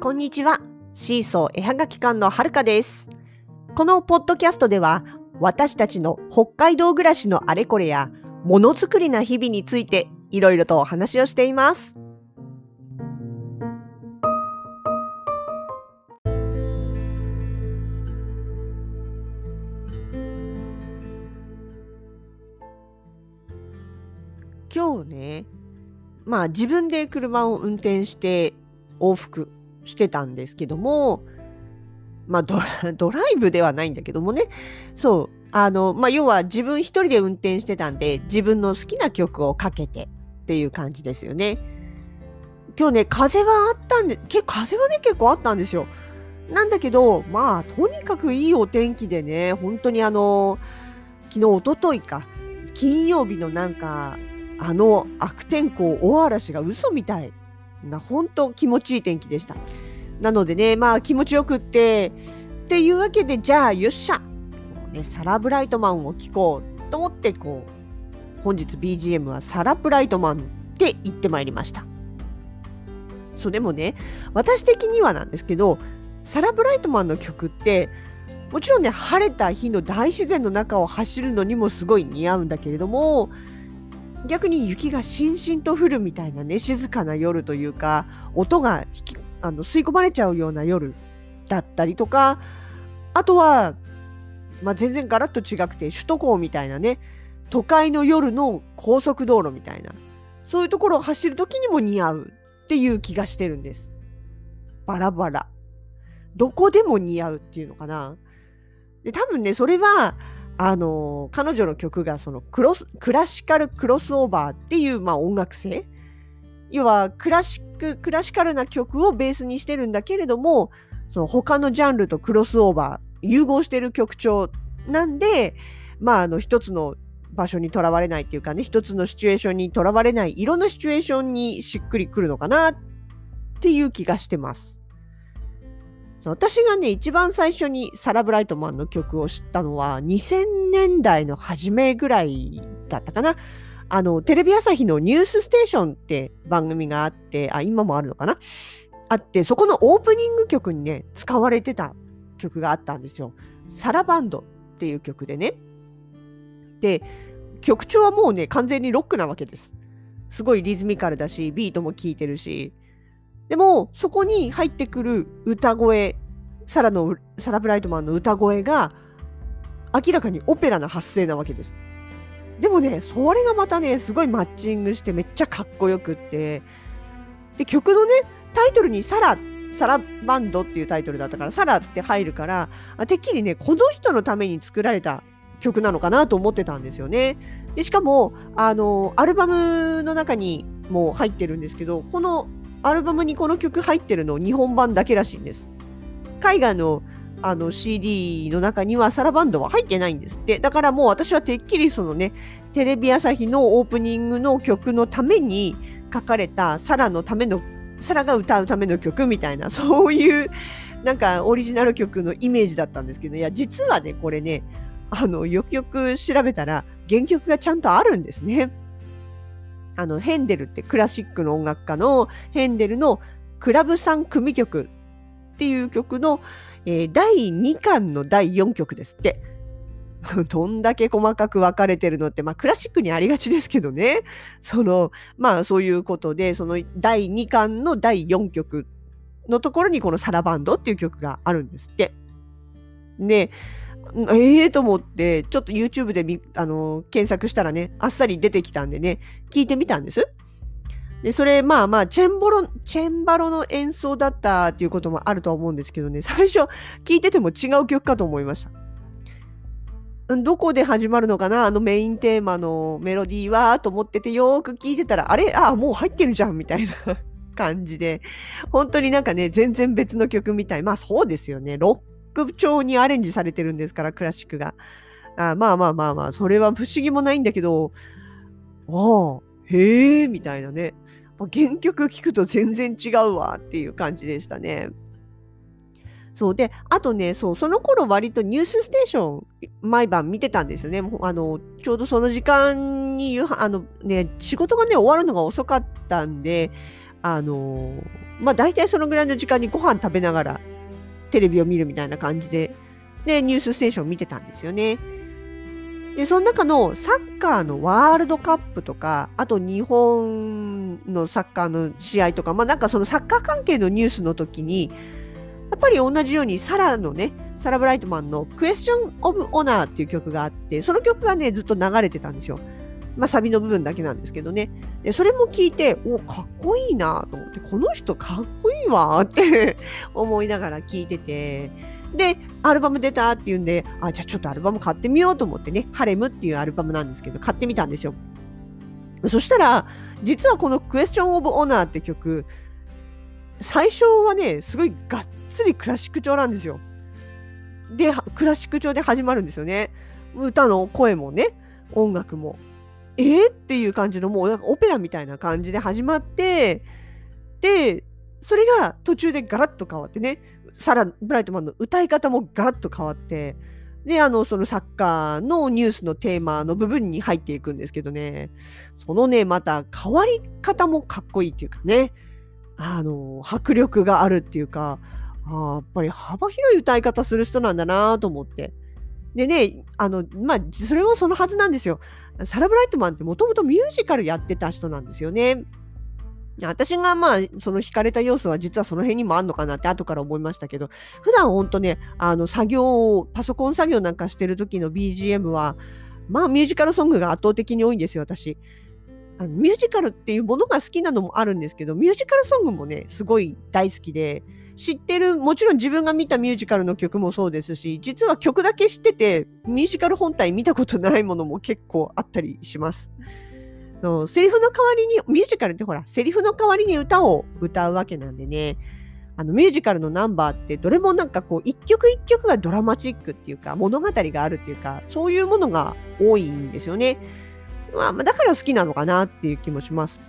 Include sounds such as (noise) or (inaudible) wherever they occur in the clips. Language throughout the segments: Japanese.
こんにちは。シーソー絵はがき館のはるかです。このポッドキャストでは、私たちの北海道暮らしのあれこれや、ものづくりな日々について、いろいろとお話をしています。今日ね、まあ自分で車を運転して往復してたんですけども、まあドラ (laughs) ドライブではないんだけどもね、そう、あの、まあ要は自分一人で運転してたんで、自分の好きな曲をかけてっていう感じですよね。今日ね、風はあったんで、結構風はね、結構あったんですよ。なんだけど、まあ、とにかくいいお天気でね、本当にあの、昨日、おとといか、金曜日のなんか、あの悪天候、大嵐が嘘みたいな、本当気持ちいい天気でした。なのでね、まあ気持ちよくって、っていうわけで、じゃあ、よっしゃ、こうね、サラ・ブライトマンを聴こうと思って、こう、本日 BGM はサラ・ブライトマンって言ってまいりました。そう、でもね、私的にはなんですけど、サラ・ブライトマンの曲って、もちろんね、晴れた日の大自然の中を走るのにもすごい似合うんだけれども、逆に雪がしんしんと降るみたいなね静かな夜というか音が引きあの吸い込まれちゃうような夜だったりとかあとは、まあ、全然ガラッと違くて首都高みたいなね都会の夜の高速道路みたいなそういうところを走る時にも似合うっていう気がしてるんです。バラバラ。どこでも似合うっていうのかな。で多分ねそれはあの彼女の曲がそのクロスクラシカルクロスオーバーっていう、まあ、音楽性要はクラシッククラシカルな曲をベースにしてるんだけれどもその他のジャンルとクロスオーバー融合してる曲調なんでまああの一つの場所にとらわれないっていうかね一つのシチュエーションにとらわれないいろんなシチュエーションにしっくりくるのかなっていう気がしてます。そう私がね、一番最初にサラ・ブライトマンの曲を知ったのは2000年代の初めぐらいだったかな。あの、テレビ朝日のニュースステーションって番組があって、あ、今もあるのかなあって、そこのオープニング曲にね、使われてた曲があったんですよ。サラバンドっていう曲でね。で、曲調はもうね、完全にロックなわけです。すごいリズミカルだし、ビートも効いてるし、でも、そこに入ってくる歌声、サラの、サラ・ブライトマンの歌声が、明らかにオペラな発声なわけです。でもね、それがまたね、すごいマッチングしてめっちゃかっこよくって、で、曲のね、タイトルにサラ、サラバンドっていうタイトルだったから、サラって入るから、てっきりね、この人のために作られた曲なのかなと思ってたんですよね。で、しかも、あの、アルバムの中にも入ってるんですけど、このアルバムにこの曲入ってるの日本版だけらしいんです。海外のあの CD の中にはサラバンドは入ってないんですって。だからもう私はてっきりそのね、テレビ朝日のオープニングの曲のために書かれたサラのための、サラが歌うための曲みたいな、(laughs) そういうなんかオリジナル曲のイメージだったんですけど、いや、実はね、これね、あの、よくよく調べたら原曲がちゃんとあるんですね。あの、ヘンデルってクラシックの音楽家のヘンデルのクラブ3組曲っていう曲の、えー第2巻の第4曲ですって。(laughs) どんだけ細かく分かれてるのって、まあクラシックにありがちですけどね。その、まあそういうことで、その第2巻の第4曲のところにこのサラバンドっていう曲があるんですって。で、ええー、と思って、ちょっと YouTube でみあの検索したらね、あっさり出てきたんでね、聞いてみたんです。で、それ、まあまあ、チェンボロ、チェンバロの演奏だったっていうこともあると思うんですけどね、最初聞いてても違う曲かと思いました。どこで始まるのかなあのメインテーマのメロディーはと思っててよーく聞いてたら、あれ？あ、もう入ってるじゃんみたいな感じで、本当になんかね、全然別の曲みたい。まあそうですよね。ロック調にアレンジされてるんですから、クラシックが。あまあまあまあまあ、それは不思議もないんだけど、ああ、へえ、みたいなね。原曲聴くと全然違うわっていう感じでしたね。そうで、あとね、そう、その頃割とニュースステーション毎晩見てたんですよね。あの、ちょうどその時間に、あのね、仕事がね、終わるのが遅かったんで、あのまあ大体そのぐらいの時間にご飯食べながらテレビを見るみたいな感じで、で、ニュースステーション見てたんですよね。で、その中のサッカーのワールドカップとか、あと日本のサッカーの試合とか、まあなんかそのサッカー関係のニュースの時に、やっぱり同じようにサラのね、サラ・ブライトマンのクエスチョン・オブ・オナーっていう曲があって、その曲がね、ずっと流れてたんですよ。まあ、サビの部分だけなんですけどね。で、それも聞いて、お、かっこいいなと思って、この人かっこいいわ (laughs) って思いながら聞いてて、で、アルバム出たっていうんで、あ、じゃあちょっとアルバム買ってみようと思ってね、ハレムっていうアルバムなんですけど、買ってみたんですよ。そしたら、実はこのクエスチョン・オブ・オナーって曲、最初はね、すごいがっつりクラシック調なんですよ。で、クラシック調で始まるんですよね。歌の声もね、音楽も。えー、っていう感じのもうなんかオペラみたいな感じで始まってでそれが途中でガラッと変わってねサラ・ブライトマンの歌い方もガラッと変わってであのそのサッカーのニュースのテーマの部分に入っていくんですけどね。そのねまた変わり方もかっこいいっていうかね。あの迫力があるっていうかあやっぱり幅広い歌い方する人なんだなと思って。でね、あの、まあ、それもそのはずなんですよ。サラ・ブライトマンってもともとミュージカルやってた人なんですよね。私がまあ、その惹かれた要素は実はその辺にもあんのかなって後から思いましたけど、普段ほんとね、あの、作業を、パソコン作業なんかしてる時の BGM は、まあ、ミュージカルソングが圧倒的に多いんですよ、私。あのミュージカルっていうものが好きなのもあるんですけど、ミュージカルソングもね、すごい大好きで、知ってる、もちろん自分が見たミュージカルの曲もそうですし、実は曲だけ知ってて、ミュージカル本体見たことないものも結構あったりします。のセリフの代わりに、ミュージカルってほら、セリフの代わりに歌を歌うわけなんでね、あのミュージカルのナンバーってどれもなんかこう一曲一曲がドラマチックっていうか物語があるっていうかそういうものが多いんですよね。まあ、だから好きなのかなっていう気もします。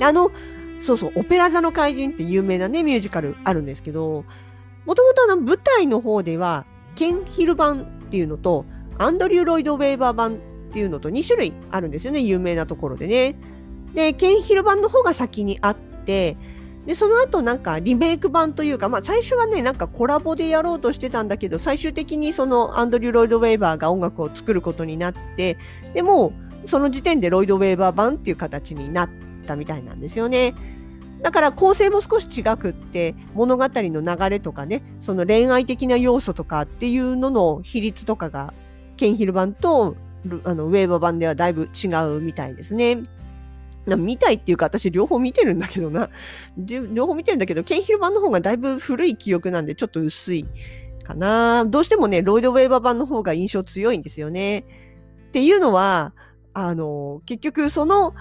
あのそうそう、オペラ座の怪人って有名なね、ミュージカルあるんですけど、もともとあの舞台の方では、ケン・ヒル版っていうのと、アンドリュー・ロイド・ウェーバー版っていうのと2種類あるんですよね、有名なところでね。で、ケン・ヒル版の方が先にあって、で、その後なんかリメイク版というか、まあ最初はね、なんかコラボでやろうとしてたんだけど、最終的にそのアンドリュー・ロイド・ウェーバーが音楽を作ることになって、でも、その時点でロイド・ウェーバー版っていう形になったみたいなんですよね。だから構成も少し違くって物語の流れとかねその恋愛的な要素とかっていうのの比率とかがケンヒル版とあのウェーバー版ではだいぶ違うみたいですね。見たいっていうか私両方見てるんだけどな。両方見てるんだけどケンヒル版の方がだいぶ古い記憶なんでちょっと薄いかな。どうしてもねロイド・ウェーバー版の方が印象強いんですよね。っていうのはあの結局その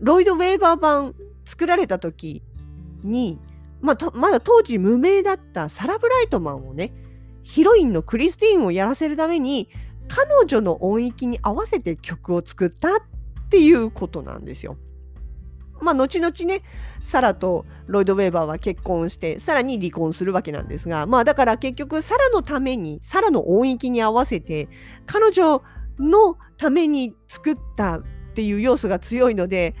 ロイド・ウェーバー版作られた時に、まあ、まだ当時無名だったサラ・ブライトマンをねヒロインのクリスティーンをやらせるために彼女の音域に合わせて曲を作ったっていうことなんですよ。まあ後々ねサラとロイド・ウェーバーは結婚してさらに離婚するわけなんですがまあだから結局サラのためにサラの音域に合わせて彼女のために作ったっていう要素が強いので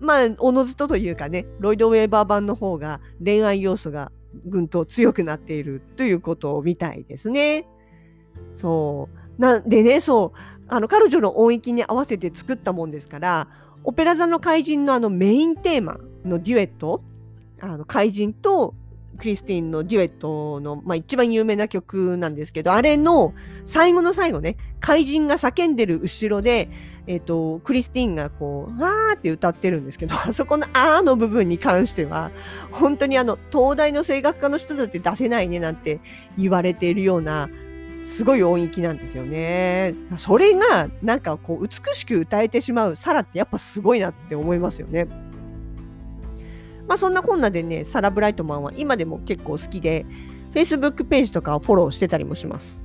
まあ、おのずとというかね、ロイド・ウェーバー版の方が恋愛要素がぐんと強くなっているということみたいですね。そう。なんでね、そう、あの、彼女の音域に合わせて作ったもんですから、オペラ座の怪人のあのメインテーマのデュエット、あの怪人とクリスティンのデュエットの、まあ、一番有名な曲なんですけど、あれの最後の最後ね、怪人が叫んでる後ろで、えっ、ー、と、クリスティンがこう、わーって歌ってるんですけど、あ (laughs) そこのあーの部分に関しては、本当にあの、東大の声楽家の人だって出せないねなんて言われているような、すごい音域なんですよね。それが、なんかこう、美しく歌えてしまうサラってやっぱすごいなって思いますよね。まあそんなこんなでね、サラ・ブライトマンは今でも結構好きで、Facebook ページとかをフォローしてたりもします。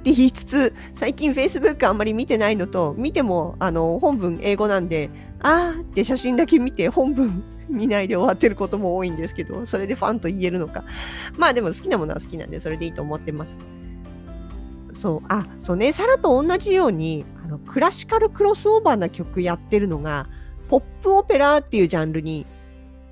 って言いつつ、最近 Facebook あんまり見てないのと、見てもあの本文英語なんで、あーって写真だけ見て本文見ないで終わってることも多いんですけど、それでファンと言えるのか。まあでも好きなものは好きなんで、それでいいと思ってます。そう、あ、そうね、サラと同じように、あのクラシカルクロスオーバーな曲やってるのが、ポップオペラっていうジャンルに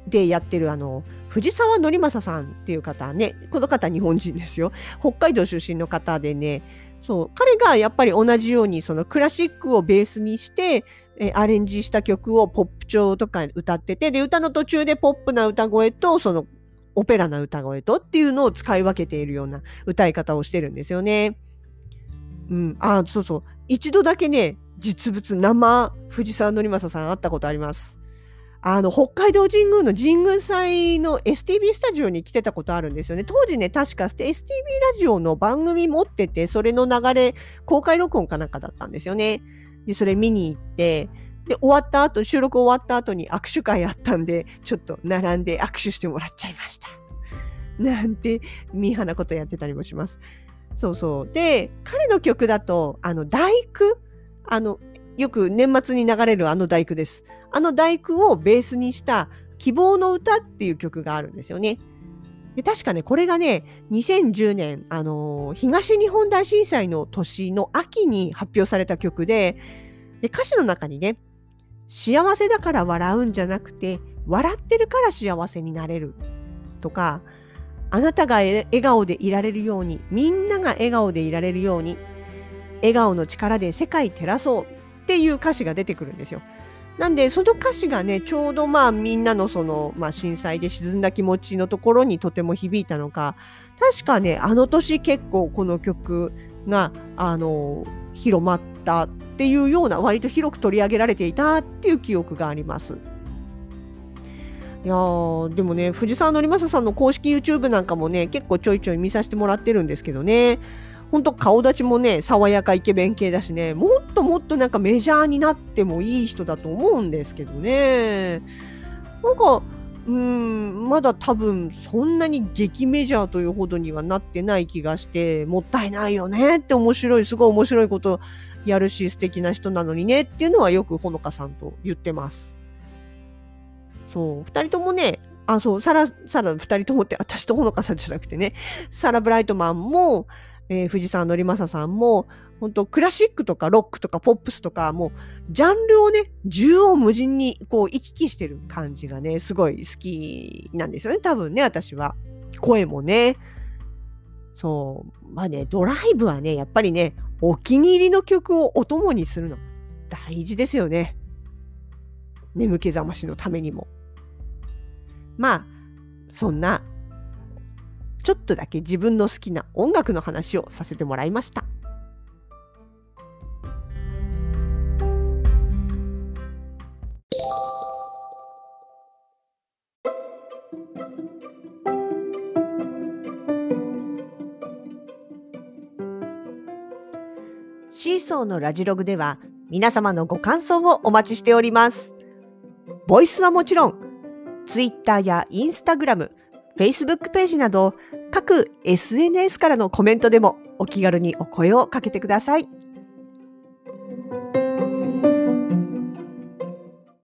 でやってるあの藤沢則正さんっていう方ねこの方日本人ですよ北海道出身の方でねそう彼がやっぱり同じようにそのクラシックをベースにしてえアレンジした曲をポップ調とか歌っててで歌の途中でポップな歌声とそのオペラな歌声とっていうのを使い分けているような歌い方をしてるんですよね。うん、あそうそう一度だけね実物生藤沢則正さん会ったことあります。あの、北海道神宮の神宮祭の STB スタジオに来てたことあるんですよね。当時ね、確か STB ラジオの番組持ってて、それの流れ、公開録音かなんかだったんですよね。で、それ見に行って、で、終わった後、収録終わった後に握手会あったんで、ちょっと並んで握手してもらっちゃいました。なんて、ミーハなことやってたりもします。そうそう。で、彼の曲だと、あの、大工？あの、よく年末に流れるあの大工です。あの大工をベースにした希望の歌っていう曲があるんですよね。で確かね、これがね、2010年、あのー、東日本大震災の年の秋に発表された曲で、で歌詞の中にね、幸せだから笑うんじゃなくて、笑ってるから幸せになれるとか、あなたが笑顔でいられるように、みんなが笑顔でいられるように、笑顔の力で世界照らそうっていう歌詞が出てくるんですよ。なんでその歌詞がねちょうどまあみんなのその、まあ、震災で沈んだ気持ちのところにとても響いたのか確かねあの年結構この曲があの広まったっていうような割と広く取り上げられていたっていう記憶があります。いやでもね藤沢則正さんの公式 YouTube なんかもね結構ちょいちょい見させてもらってるんですけどねほんと顔立ちもね、爽やかイケメン系だしね、もっともっとなんかメジャーになってもいい人だと思うんですけどね。なんか、うん、まだ多分そんなに激メジャーというほどにはなってない気がして、もったいないよねって面白い、すごい面白いことやるし素敵な人なのにねっていうのはよくほのかさんと言ってます。そう、二人ともね、あ、そう、サラ、サラ二人ともって私とほのかさんじゃなくてね、サラ・ブライトマンも、えー、藤沢則正さんも、本当クラシックとかロックとかポップスとか、もう、ジャンルをね、縦横無尽に、こう、行き来してる感じがね、すごい好きなんですよね、多分ね、私は。声もね。そう。まあね、ドライブはね、やっぱりね、お気に入りの曲をお供にするの、大事ですよね。眠気覚ましのためにも。まあ、そんなちょっとだけ自分の好きな音楽の話をさせてもらいました。シーソーのラジログでは皆様のご感想をお待ちしております。ボイスはもちろん、ツイッターやインスタグラム、Facebook ページなど各 SNS からのコメントでもお気軽にお声をかけてください。